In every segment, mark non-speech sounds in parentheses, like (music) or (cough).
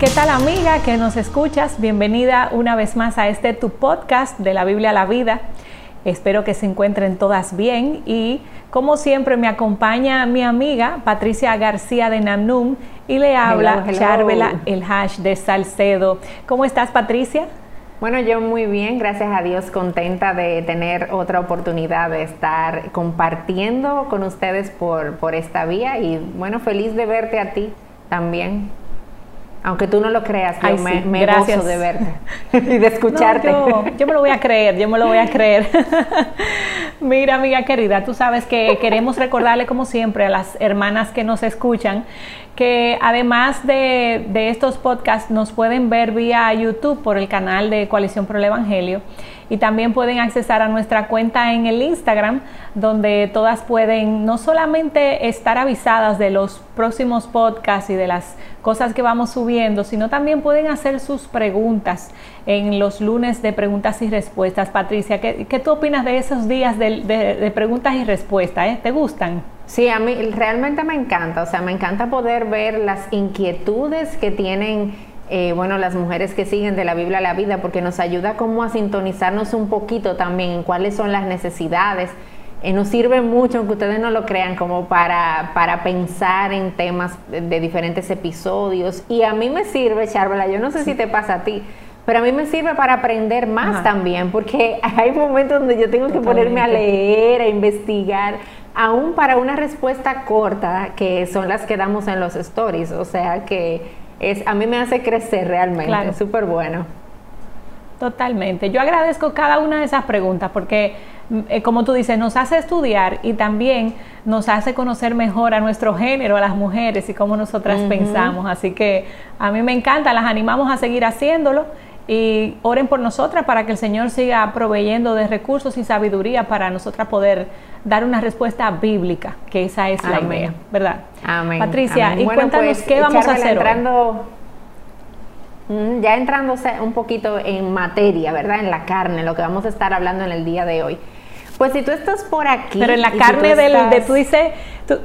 ¿Qué tal amiga que nos escuchas? Bienvenida una vez más a este tu podcast de la Biblia a la vida. Espero que se encuentren todas bien y como siempre me acompaña mi amiga Patricia García de Namnum y le habla Charvela el hash de Salcedo. ¿Cómo estás Patricia? Bueno, yo muy bien, gracias a Dios, contenta de tener otra oportunidad de estar compartiendo con ustedes por, por esta vía y bueno, feliz de verte a ti también. Aunque tú no lo creas, yo me, me gozo de verte (laughs) y de escucharte. yo, me lo voy a creer, yo me lo voy a creer. (laughs) Mira, amiga querida, tú sabes que queremos recordarle como siempre a las hermanas que nos escuchan que además de, de estos podcasts nos pueden ver vía YouTube por el canal de Coalición Pro el Evangelio y también pueden accesar a nuestra cuenta en el Instagram, donde todas pueden no solamente estar avisadas de los próximos podcasts y de las cosas que vamos subiendo, sino también pueden hacer sus preguntas en los lunes de preguntas y respuestas. Patricia, ¿qué, tú opinas de esos días de, preguntas y respuestas? Eh? ¿Te gustan? Sí, a mí realmente me encanta, o sea, me encanta poder ver las inquietudes que tienen eh, bueno, las mujeres que siguen de la Biblia a la vida, porque nos ayuda como a sintonizarnos un poquito también en cuáles son las necesidades. Eh, nos sirve mucho, aunque ustedes no lo crean, como para, para pensar en temas de, diferentes episodios. Y a mí me sirve, Charvela, yo no sé si te pasa a ti, pero a mí me sirve para aprender más también, porque (laughs) hay momentos donde yo tengo que ponerme a leer, a investigar, aún para una respuesta corta, que son las que damos en los stories. O sea que es, a mí me hace crecer realmente, es súper bueno. Totalmente. Yo agradezco cada una de esas preguntas porque, mm, eh, como tú dices, nos hace estudiar y también nos hace conocer mejor a nuestro género, a las mujeres y cómo nosotras pensamos. Así que a mí me encanta, las animamos a seguir haciéndolo y oren por nosotras para que el Señor siga proveyendo de recursos y sabiduría para nosotras poder dar una respuesta bíblica, que esa es la idea, ¿verdad? Amén. Patricia, y cuéntanos pues, qué vamos a hacer entrando, mm, Ya entrándose un poquito en materia, ¿verdad? En la carne, lo que vamos a estar hablando en el día de hoy. Pues si tú estás por aquí... Pero en la carne del, de tú dices... Tú,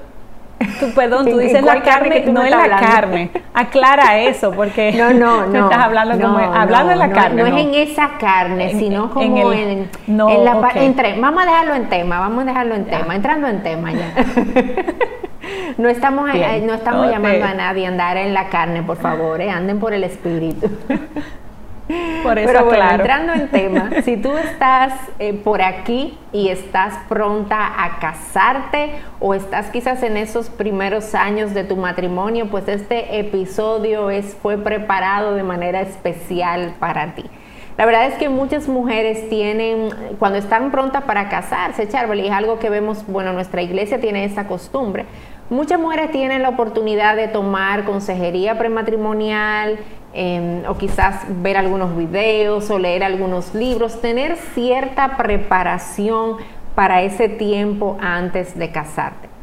perdón, tú (laughs) dices la carne, no en la carne. Aclara eso, porque (laughs) no, no, (laughs) no, estás hablando como hablando de la carne. No, es en esa carne, sino como en, en, en la entre, Vamos a dejarlo en tema, vamos a dejarlo en tema, entrando en tema ya. no estamos, eh, no estamos llamando a nadie a andar en la carne, por favor, eh, anden por el espíritu. Por eso, Pero bueno, entrando en tema, (laughs) si tú estás eh, por aquí y estás pronta a casarte o estás quizás en esos primeros años de tu matrimonio, pues este episodio es, fue preparado de manera especial para ti. La verdad es que muchas mujeres tienen, cuando están prontas para casarse, Charvel, es algo que vemos, bueno, nuestra iglesia tiene esa costumbre. Muchas mujeres tienen la oportunidad de tomar consejería prematrimonial, Em, o quizás ver algunos videos o leer algunos libros, tener cierta preparación para ese tiempo antes de casarte.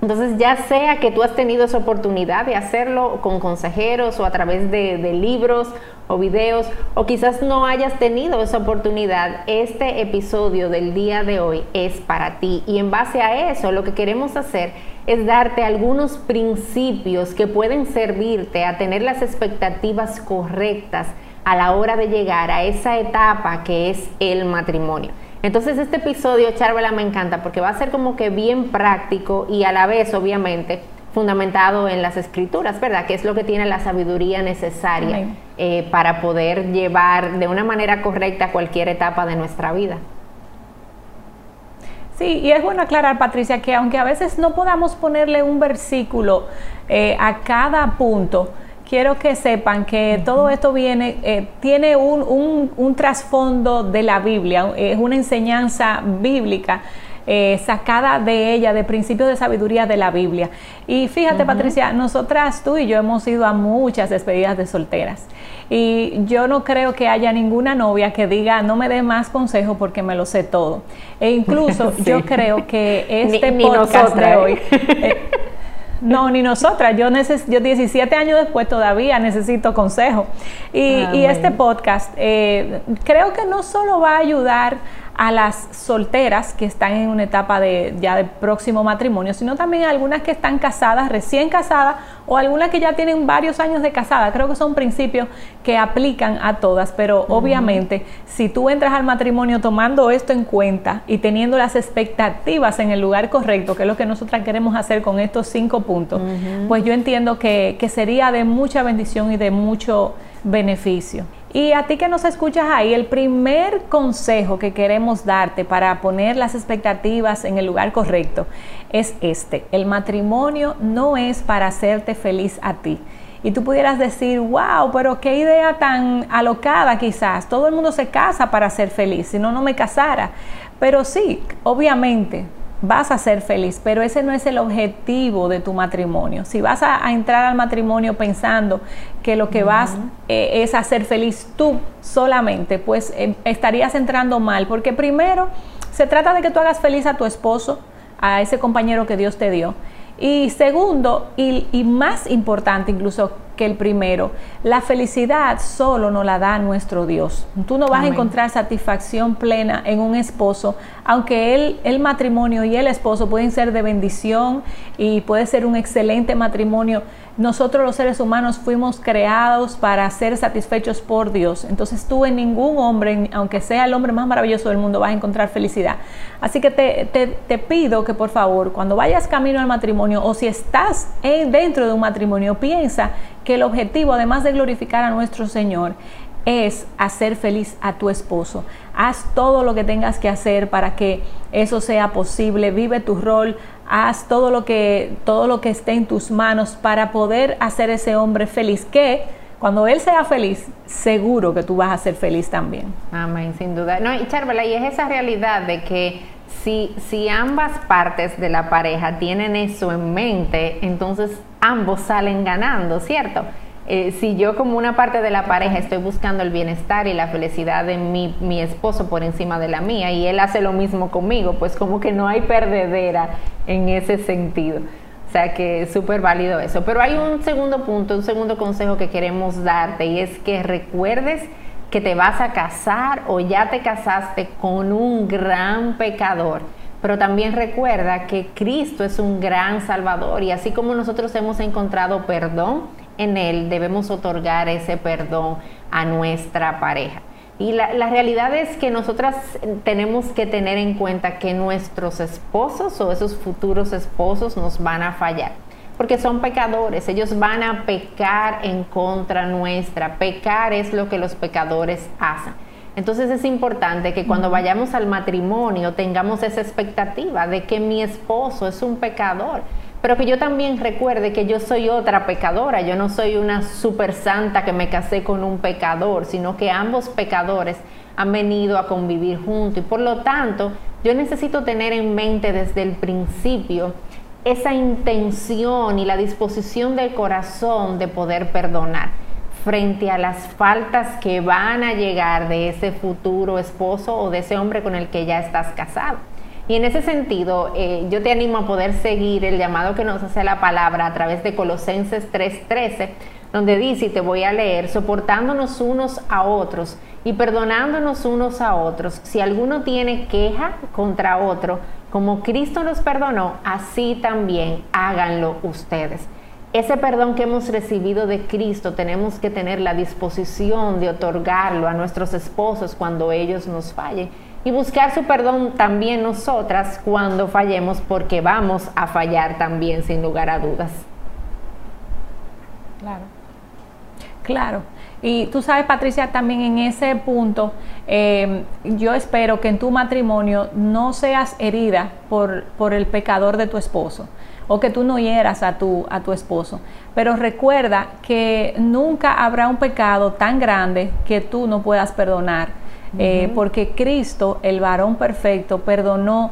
Entonces, ya sea que tú has tenido esa oportunidad de hacerlo con consejeros o a través de, de, libros o videos, o quizás no hayas tenido esa oportunidad, este episodio del día de hoy es para ti. Y en base a eso, lo que queremos hacer es darte algunos principios que pueden servirte a tener las expectativas correctas a la hora de llegar a esa etapa que es el matrimonio. Entonces este episodio, Charvela, me encanta porque va a ser como que bien práctico y a la vez, obviamente, fundamentado en las escrituras, ¿verdad? Que es lo que tiene la sabiduría necesaria eh, para poder llevar de una manera correcta cualquier etapa de nuestra vida. Sí, y es bueno aclarar, Patricia, que aunque a veces no podamos ponerle un versículo eh, a cada punto, quiero que sepan que todo esto viene, eh, tiene un, un trasfondo de la Biblia, es una enseñanza bíblica eh, sacada de ella, de principios de sabiduría de la Biblia. Y fíjate, Patricia, nosotras, tú y yo hemos ido a muchas despedidas de solteras. Y yo no creo que haya ninguna novia que diga, no me dé más consejo porque me lo sé todo. E incluso (laughs) yo creo que este podcast de hoy... ¿eh? (laughs) Eh, no, ni nosotras. Yo, yo 17 años después todavía necesito consejo. Y, ah, este podcast creo que no solo va a ayudar a las solteras que están en una etapa de ya de próximo matrimonio, sino también a algunas que están casadas, recién casadas, o algunas que ya tienen varios años de casada. Creo que son principios que aplican a todas, pero obviamente si tú entras al matrimonio tomando esto en cuenta y teniendo las expectativas en el lugar correcto, que es lo que nosotras queremos hacer con estos cinco puntos, pues yo entiendo que, que sería de mucha bendición y de mucho beneficio. Y a ti que nos escuchas ahí, el primer consejo que queremos darte para poner las expectativas en el lugar correcto es este. El matrimonio no es para hacerte feliz a ti. Y tú pudieras decir, wow, pero qué idea tan alocada quizás. Todo el mundo se casa para ser feliz, si no, no me casara. Pero sí, obviamente, vas a ser feliz, pero ese no es el objetivo de tu matrimonio. Si vas a, entrar al matrimonio pensando que lo que vas eh, es a ser feliz tú solamente, pues em, estarías entrando mal, porque primero se trata de que tú hagas feliz a tu esposo, a ese compañero que Dios te dio. Y segundo, y, y más importante incluso, que el primero. La felicidad solo nos la da nuestro Dios. Tú no vas a encontrar satisfacción plena en un esposo, aunque él, el matrimonio y el esposo pueden ser de bendición y puede ser un excelente matrimonio nosotros los seres humanos fuimos creados para ser satisfechos por Dios. Entonces tú en ningún hombre, aunque sea el hombre más maravilloso del mundo, vas a encontrar felicidad. Así que te, pido que por favor, cuando vayas camino al matrimonio o si estás dentro de un matrimonio, piensa que el objetivo, además de glorificar a nuestro Señor, es hacer feliz a tu esposo. Haz todo lo que tengas que hacer para que eso sea posible. Vive tu rol, haz todo lo que todo lo que esté en tus manos para poder hacer ese hombre feliz que cuando él sea feliz, seguro que tú vas a ser feliz también. Amén, sin duda. No, y Charvela, y es esa realidad de que si, si ambas partes de la pareja tienen eso en mente, entonces ambos salen ganando, ¿cierto? Eh, si yo como una parte de la pareja estoy buscando el bienestar y la felicidad de mi, mi, esposo por encima de la mía y él hace lo mismo conmigo, pues como que no hay perdedera en ese sentido. O sea que es súper válido eso. Pero hay un segundo punto, un segundo consejo que queremos darte y es que recuerdes que te vas a casar o ya te casaste con un gran pecador. Pero también recuerda que Cristo es un gran salvador y así como nosotros hemos encontrado perdón, en Él debemos otorgar ese perdón a nuestra pareja. Y la, realidad es que nosotras tenemos que tener en cuenta que nuestros esposos o esos futuros esposos nos van a fallar, porque son pecadores, ellos van a pecar en contra nuestra. Pecar es lo que los pecadores hacen. Entonces es importante que cuando vayamos al matrimonio tengamos esa expectativa de que mi esposo es un pecador pero que yo también recuerde que yo soy otra pecadora, yo no soy una super santa que me casé con un pecador, sino que ambos pecadores han venido a convivir juntos y por lo tanto yo necesito tener en mente desde el principio esa intención y la disposición del corazón de poder perdonar frente a las faltas que van a llegar de ese futuro esposo o de ese hombre con el que ya estás casado. Y en ese sentido, eh, yo te animo a poder seguir el llamado que nos hace la palabra a través de Colosenses 3:13, donde dice, y te voy a leer, soportándonos unos a otros y perdonándonos unos a otros. Si alguno tiene queja contra otro, como Cristo nos perdonó, así también háganlo ustedes. Ese perdón que hemos recibido de Cristo tenemos que tener la disposición de otorgarlo a nuestros esposos cuando ellos nos fallen y buscar su perdón también nosotras cuando fallemos porque vamos a fallar también sin lugar a dudas. Claro. Claro. Y tú sabes, Patricia, también en ese punto, em, yo espero que en tu matrimonio no seas herida por, por, el pecador de tu esposo o que tú no hieras a tu, a tu esposo. Pero recuerda que nunca habrá un pecado tan grande que tú no puedas perdonar eh, porque Cristo, el varón perfecto, perdonó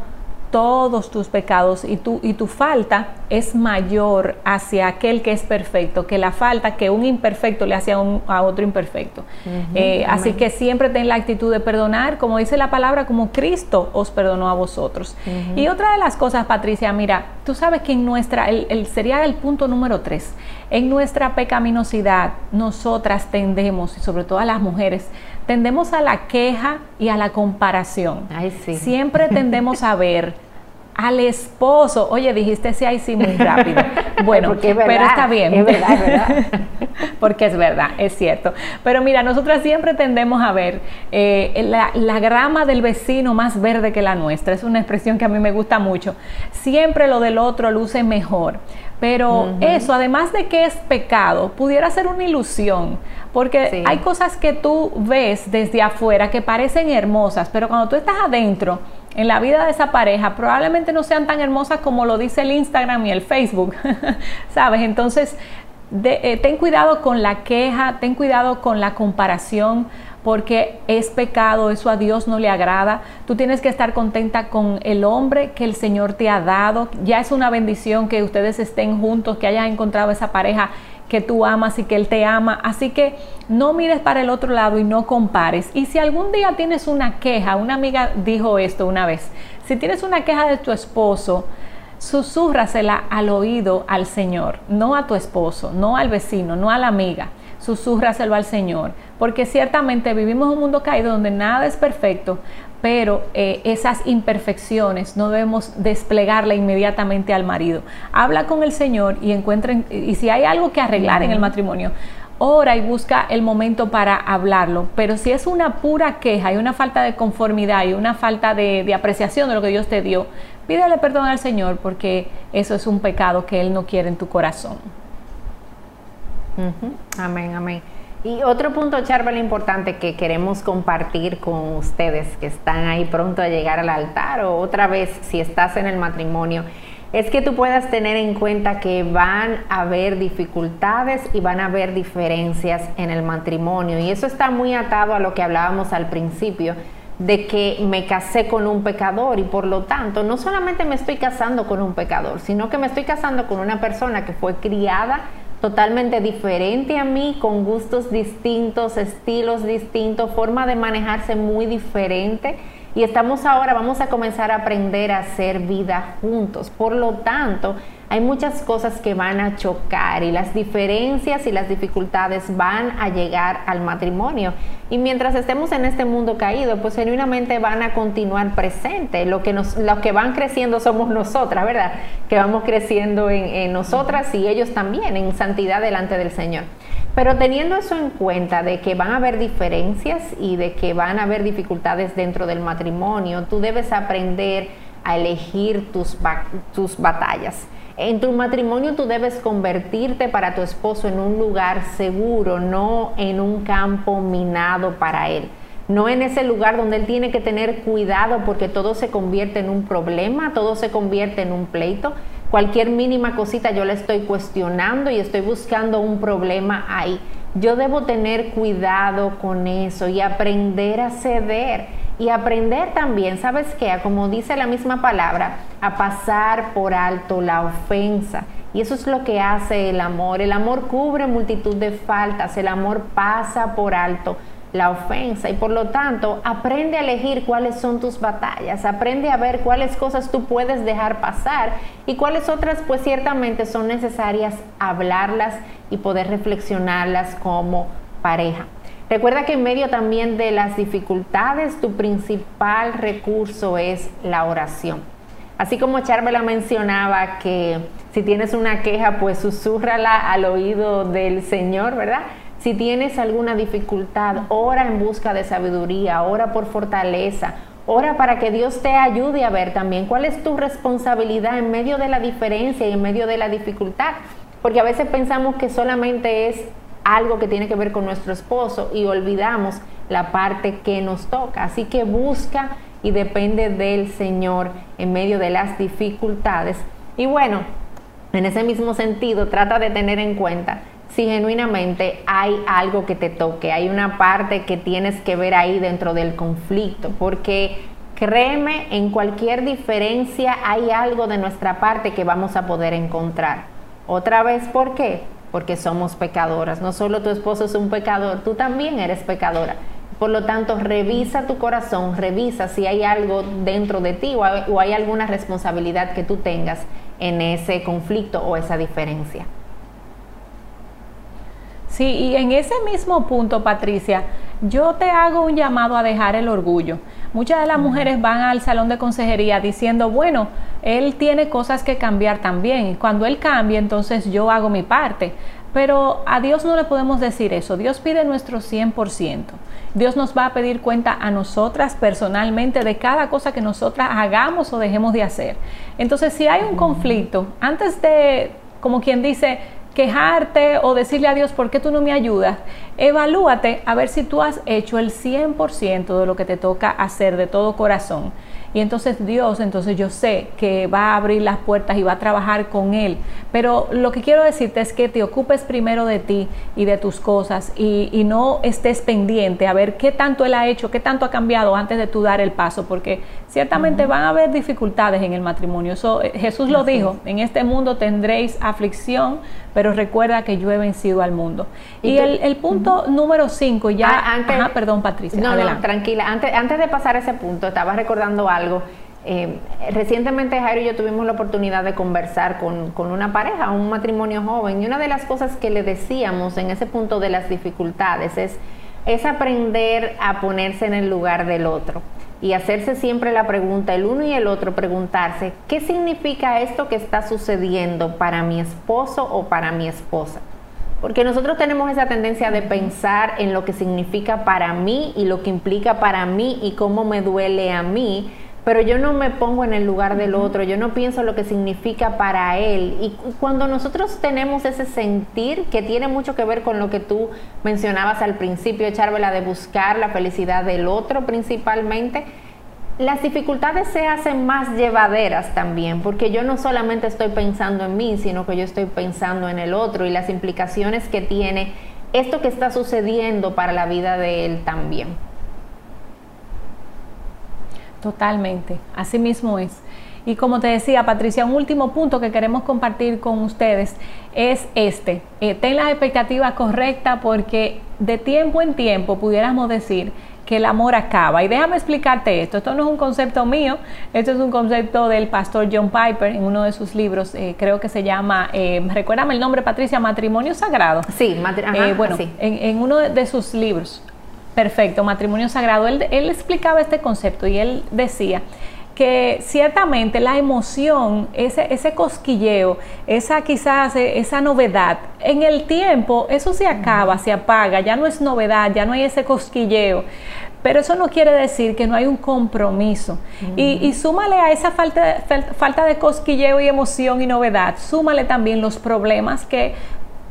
todos tus pecados y tu, y tu falta es mayor hacia aquel que es perfecto que la falta que un imperfecto le hace a, otro imperfecto. Eh, así que siempre ten la actitud de perdonar, como dice la palabra, como Cristo os perdonó a vosotros. Y otra de las cosas, Patricia, mira, tú sabes que en nuestra, el, sería el punto número tres, en nuestra pecaminosidad nosotras tendemos, y sobre todo a las mujeres, tendemos a la queja y a la comparación. Ay, sí. Siempre tendemos a ver al esposo. Oye, dijiste sí, ahí sí muy (laughs) rápido. Bueno, pero está bien. Es verdad, es verdad. (laughs) Porque es verdad, es cierto. Pero mira, nosotras siempre tendemos a ver eh, la, la, grama del vecino más verde que la nuestra. Es una expresión que a mí me gusta mucho. Siempre lo del otro luce mejor. Pero eso, además de que es pecado, pudiera ser una ilusión, porque hay cosas que tú ves desde afuera que parecen hermosas, pero cuando tú estás adentro, en la vida de esa pareja, probablemente no sean tan hermosas como lo dice el Instagram y el Facebook, (laughs) ¿sabes? Entonces, eh, ten cuidado con la queja, ten cuidado con la comparación, porque es pecado, eso a Dios no le agrada. Tú tienes que estar contenta con el hombre que el Señor te ha dado. Ya es una bendición que ustedes estén juntos, que hayas encontrado esa pareja que tú amas y que Él te ama. Así que no mires para el otro lado y no compares. Y si algún día tienes una queja, una amiga dijo esto una vez, si tienes una queja de tu esposo, susúrrasela al oído al Señor, no a tu esposo, no al vecino, no a la amiga susúrraselo al Señor, porque ciertamente vivimos un mundo caído donde nada es perfecto, pero eh, esas imperfecciones no debemos desplegarla inmediatamente al marido. Habla con el Señor y encuentren, y si hay algo que arreglar en el matrimonio, ora y busca el momento para hablarlo. Pero si es una pura queja y una falta de conformidad y una falta de, de, apreciación de lo que Dios te dio, pídele perdón al Señor porque eso es un pecado que Él no quiere en tu corazón. Amén, amén. Y otro punto, Charbel, importante que queremos compartir con ustedes que están ahí pronto a llegar al altar o otra vez si estás en el matrimonio, es que tú puedas tener en cuenta que van a haber dificultades y van a haber diferencias en el matrimonio. Y eso está muy atado a lo que hablábamos al principio, de que me casé con un pecador y por lo tanto no solamente me estoy casando con un pecador, sino que me estoy casando con una persona que fue criada totalmente diferente a mí, con gustos distintos, estilos distintos, forma de manejarse muy diferente. Y estamos ahora, vamos a comenzar a aprender a hacer vida juntos. Por lo tanto, hay muchas cosas que van a chocar y las diferencias y las dificultades van a llegar al matrimonio. Y mientras estemos en este mundo caído, pues genuinamente van a continuar presentes. Lo que, nos, los que van creciendo somos nosotras, ¿verdad? Que vamos creciendo en, en nosotras y ellos también en santidad delante del Señor. Pero teniendo eso en cuenta de que van a haber diferencias y de que van a haber dificultades dentro del matrimonio, tú debes aprender a elegir tus, tus batallas. En tu matrimonio tú debes convertirte para tu esposo en un lugar seguro, no en un campo minado para él. No en ese lugar donde él tiene que tener cuidado porque todo se convierte en un problema, todo se convierte en un pleito. Cualquier mínima cosita yo le estoy cuestionando y estoy buscando un problema ahí. Yo debo tener cuidado con eso y aprender a ceder y aprender también, ¿sabes qué? Como dice la misma palabra, a pasar por alto la ofensa. Y eso es lo que hace el amor. El amor cubre multitud de faltas, el amor pasa por alto la ofensa y por lo tanto aprende a elegir cuáles son tus batallas, aprende a ver cuáles cosas tú puedes dejar pasar y cuáles otras pues ciertamente son necesarias hablarlas y poder reflexionarlas como pareja. Recuerda que en medio también de las dificultades, tu principal recurso es la oración. Así como Charvela mencionaba que si tienes una queja, pues susurrala al oído del Señor, ¿verdad? Si tienes alguna dificultad, ora en busca de sabiduría, ora por fortaleza, ora para que Dios te ayude a ver también cuál es tu responsabilidad en medio de la diferencia y en medio de la dificultad. Porque a veces pensamos que solamente es algo que tiene que ver con nuestro esposo y olvidamos la parte que nos toca. Así que busca y depende del Señor en medio de las dificultades. Y bueno, en ese mismo sentido, trata de tener en cuenta si genuinamente hay algo que te toque, hay una parte que tienes que ver ahí dentro del conflicto, porque créeme, en cualquier diferencia hay algo de nuestra parte que vamos a poder encontrar. Otra vez, ¿por qué? Porque somos pecadoras. No solo tu esposo es un pecador, tú también eres pecadora. Por lo tanto, revisa tu corazón, revisa si hay algo dentro de ti o hay alguna responsabilidad que tú tengas en ese conflicto o esa diferencia. Sí, y en ese mismo punto, Patricia, yo te hago un llamado a dejar el orgullo. Muchas de las mujeres van al salón de consejería diciendo, bueno, él tiene cosas que cambiar también. Cuando él cambie, entonces yo hago mi parte. Pero a Dios no le podemos decir eso. Dios pide nuestro 100%. Dios nos va a pedir cuenta a nosotras personalmente de cada cosa que nosotras hagamos o dejemos de hacer. Entonces, si hay un conflicto, antes de, como quien dice, quejarte o decirle a Dios, ¿por qué tú no me ayudas? Evalúate a ver si tú has hecho el 100% de lo que te toca hacer de todo corazón. Y entonces Dios, entonces yo sé que va a abrir las puertas y va a trabajar con Él. Pero lo que quiero decirte es que te ocupes primero de ti y de tus cosas y, no estés pendiente a ver qué tanto Él ha hecho, qué tanto ha cambiado antes de tú dar el paso, porque ciertamente van a haber dificultades en el matrimonio. Eso, eh, Jesús lo dijo, en este mundo tendréis aflicción, pero recuerda que yo he vencido al mundo. Y, el, punto número 5, ya... Ah, antes, perdón Patricia. No, no, tranquila. Antes, antes de pasar a ese punto, estaba recordando algo. Eh, recientemente Jairo y yo tuvimos la oportunidad de conversar con, con, una pareja, un matrimonio joven, y una de las cosas que le decíamos en ese punto de las dificultades es, es aprender a ponerse en el lugar del otro y hacerse siempre la pregunta, el uno y el otro, preguntarse, ¿qué significa esto que está sucediendo para mi esposo o para mi esposa? Porque nosotros tenemos esa tendencia de pensar en lo que significa para mí y lo que implica para mí y cómo me duele a mí, pero yo no me pongo en el lugar del otro, yo no pienso lo que significa para él. Y cuando nosotros tenemos ese sentir que tiene mucho que ver con lo que tú mencionabas al principio, Charvela, de buscar la felicidad del otro principalmente, las dificultades se hacen más llevaderas también, porque yo no solamente estoy pensando en mí, sino que yo estoy pensando en el otro y las implicaciones que tiene esto que está sucediendo para la vida de él también. Totalmente, así mismo es. Y como te decía, Patricia, un último punto que queremos compartir con ustedes es este. Eh, ten las expectativas correctas porque de tiempo en tiempo pudiéramos decir que el amor acaba. Y déjame explicarte esto. Esto no es un concepto mío, esto es un concepto del pastor John Piper en uno de sus libros, eh, creo que se llama, eh, recuérdame el nombre, Patricia, Matrimonio Sagrado. Sí, eh, bueno, En, en, uno de sus libros, perfecto, Matrimonio Sagrado, él, él explicaba este concepto y él decía que ciertamente la emoción, ese, ese cosquilleo, esa quizás eh, esa novedad, en el tiempo eso se acaba, se apaga, ya no es novedad, ya no hay ese cosquilleo. Pero eso no quiere decir que no hay un compromiso. y, y, súmale a esa falta, falta de cosquilleo y emoción y novedad, súmale también los problemas que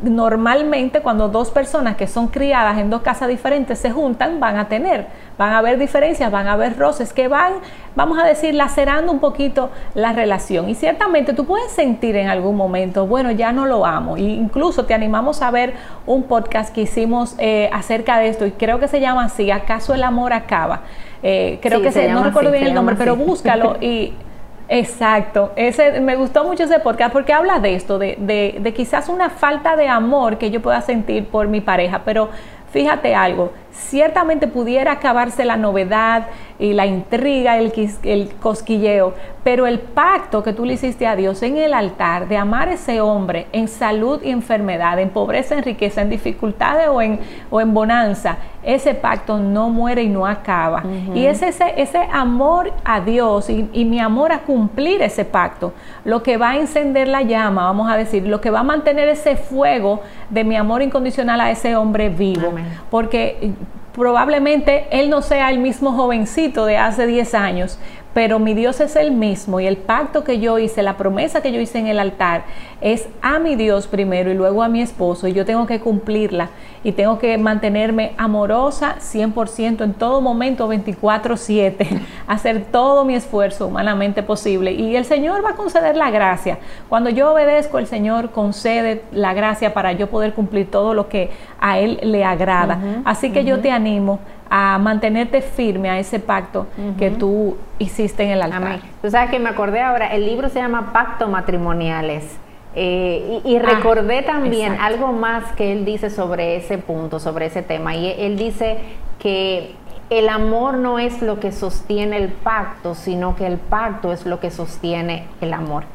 normalmente cuando dos personas que son criadas en dos casas diferentes se juntan, van a tener, van a haber diferencias, van a haber roces que van, vamos a decir, lacerando un poquito la relación. Y ciertamente tú puedes sentir en algún momento, bueno, ya no lo amo. E incluso te animamos a ver un podcast que hicimos eh, acerca de esto y creo que se llama así, ¿acaso el amor acaba? Eh, creo que se, no recuerdo bien el nombre, pero búscalo y (laughs) Exacto, ese, me gustó mucho ese podcast porque habla de esto, de, de, de, quizás una falta de amor que yo pueda sentir por mi pareja, pero fíjate algo, ciertamente pudiera acabarse la novedad y la intriga, el, el, cosquilleo, pero el pacto que tú le hiciste a Dios en el altar de amar a ese hombre en salud y enfermedad, en pobreza, en riqueza, en dificultades o en, o en bonanza, ese pacto no muere y no acaba. Y es ese, ese amor a Dios y, y, mi amor a cumplir ese pacto lo que va a encender la llama, vamos a decir, lo que va a mantener ese fuego de mi amor incondicional a ese hombre vivo. Porque probablemente él no sea el mismo jovencito de hace 10 años, pero mi Dios es el mismo y el pacto que yo hice, la promesa que yo hice en el altar es a mi Dios primero y luego a mi esposo y yo tengo que cumplirla y tengo que mantenerme amorosa 100% en todo momento 24/7, (laughs) hacer todo mi esfuerzo humanamente posible y el Señor va a conceder la gracia. Cuando yo obedezco, el Señor concede la gracia para yo poder cumplir todo lo que a Él le agrada. Así que yo te animo a mantenerte firme a ese pacto que tú hiciste en el altar. Tú sabes que me acordé ahora, el libro se llama Pacto Matrimoniales. Eh, y, ah, recordé también algo más que él dice sobre ese punto, sobre ese tema. Y él dice que el amor no es lo que sostiene el pacto, sino que el pacto es lo que sostiene el amor.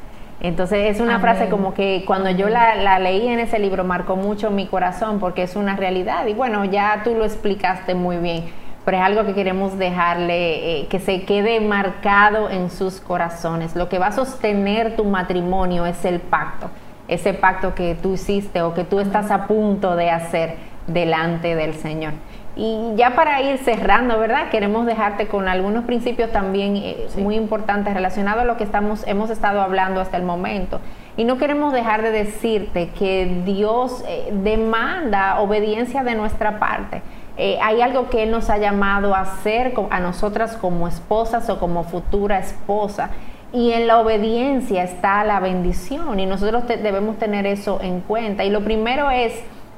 Entonces es una frase como que cuando yo la, leí en ese libro marcó mucho mi corazón porque es una realidad y bueno, ya tú lo explicaste muy bien, pero es algo que queremos dejarle, eh, que se quede marcado en sus corazones. Lo que va a sostener tu matrimonio es el pacto, ese pacto que tú hiciste o que tú estás a punto de hacer delante del Señor. Y ya para ir cerrando, ¿verdad? Queremos dejarte con algunos principios también eh, muy importantes relacionados a lo que estamos, hemos estado hablando hasta el momento. Y no queremos dejar de decirte que Dios eh, demanda obediencia de nuestra parte. Eh, hay algo que Él nos ha llamado a hacer a nosotras como esposas o como futura esposa. Y en la obediencia está la bendición y nosotros debemos tener eso en cuenta. Y lo primero es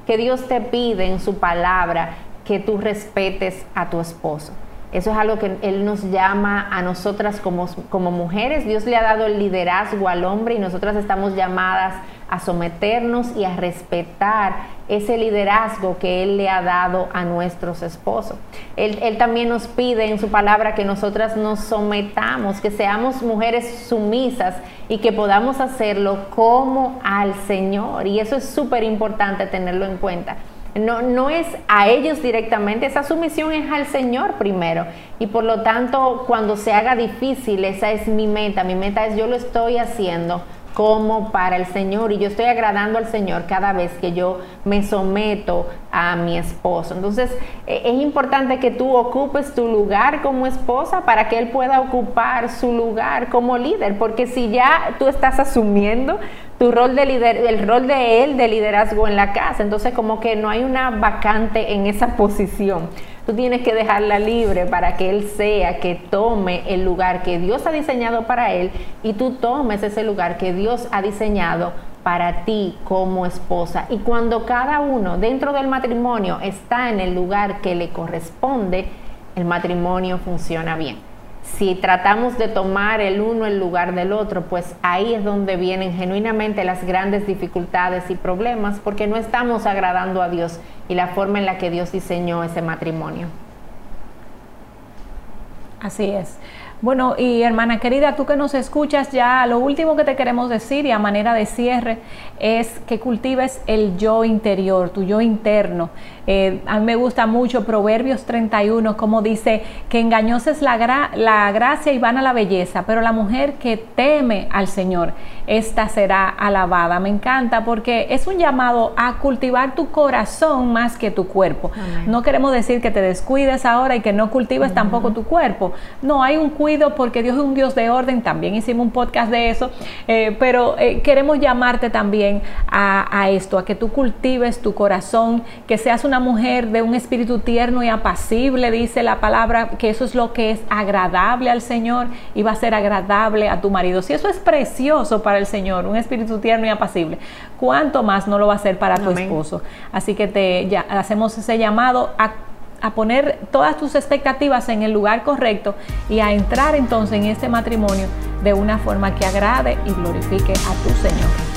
que Dios te pide en su palabra que tú respetes a tu esposo. Eso es algo que Él nos llama a nosotras como, como mujeres. Dios le ha dado el liderazgo al hombre y nosotras estamos llamadas a someternos y a respetar ese liderazgo que Él le ha dado a nuestros esposos. Él, él, también nos pide en su palabra que nosotras nos sometamos, que seamos mujeres sumisas y que podamos hacerlo como al Señor. Y eso es súper importante tenerlo en cuenta. No, no es a ellos directamente, esa sumisión es al Señor primero. Y por lo tanto, cuando se haga difícil, esa es mi meta. Mi meta es yo lo estoy haciendo como para el Señor y yo estoy agradando al Señor cada vez que yo me someto a mi esposo. Entonces e, es importante que tú ocupes tu lugar como esposa para que Él pueda ocupar su lugar como líder, porque si ya tú estás asumiendo tu rol de líder, el rol de él de liderazgo en la casa. Entonces como que no hay una vacante en esa posición. Tú tienes que dejarla libre para que él sea, que tome el lugar que Dios ha diseñado para él y tú tomes ese lugar que Dios ha diseñado para ti como esposa. Y cuando cada uno dentro del matrimonio está en el lugar que le corresponde, el matrimonio funciona bien si tratamos de tomar el uno en lugar del otro, pues ahí es donde vienen genuinamente las grandes dificultades y problemas porque no estamos agradando a Dios y la forma en la que Dios diseñó ese matrimonio. Así es. Bueno, y hermana querida, tú que nos escuchas ya, lo último que te queremos decir y a manera de cierre es que cultives el yo interior, tu yo interno. Eh, a mí me gusta mucho Proverbios 31, como dice que engañosa es la, la gracia y van a la belleza, pero la mujer que teme al Señor, esta será alabada. Me encanta porque es un llamado a cultivar tu corazón más que tu cuerpo. No queremos decir que te descuides ahora y que no cultives tampoco tu cuerpo. No, hay un porque Dios es un Dios de orden, también hicimos un podcast de eso, eh, pero eh, queremos llamarte también a, a esto, a que tú cultives tu corazón, que seas una una mujer de un espíritu tierno y apacible, dice la palabra, que eso es lo que es agradable al Señor y va a ser agradable a tu marido. Si eso es precioso para el Señor, un espíritu tierno y apacible, ¿cuánto más no lo va a ser para tu esposo? Así que te ya, hacemos ese llamado a a poner todas tus expectativas en el lugar correcto y a entrar entonces en este matrimonio de una forma que agrade y glorifique a tu Señor.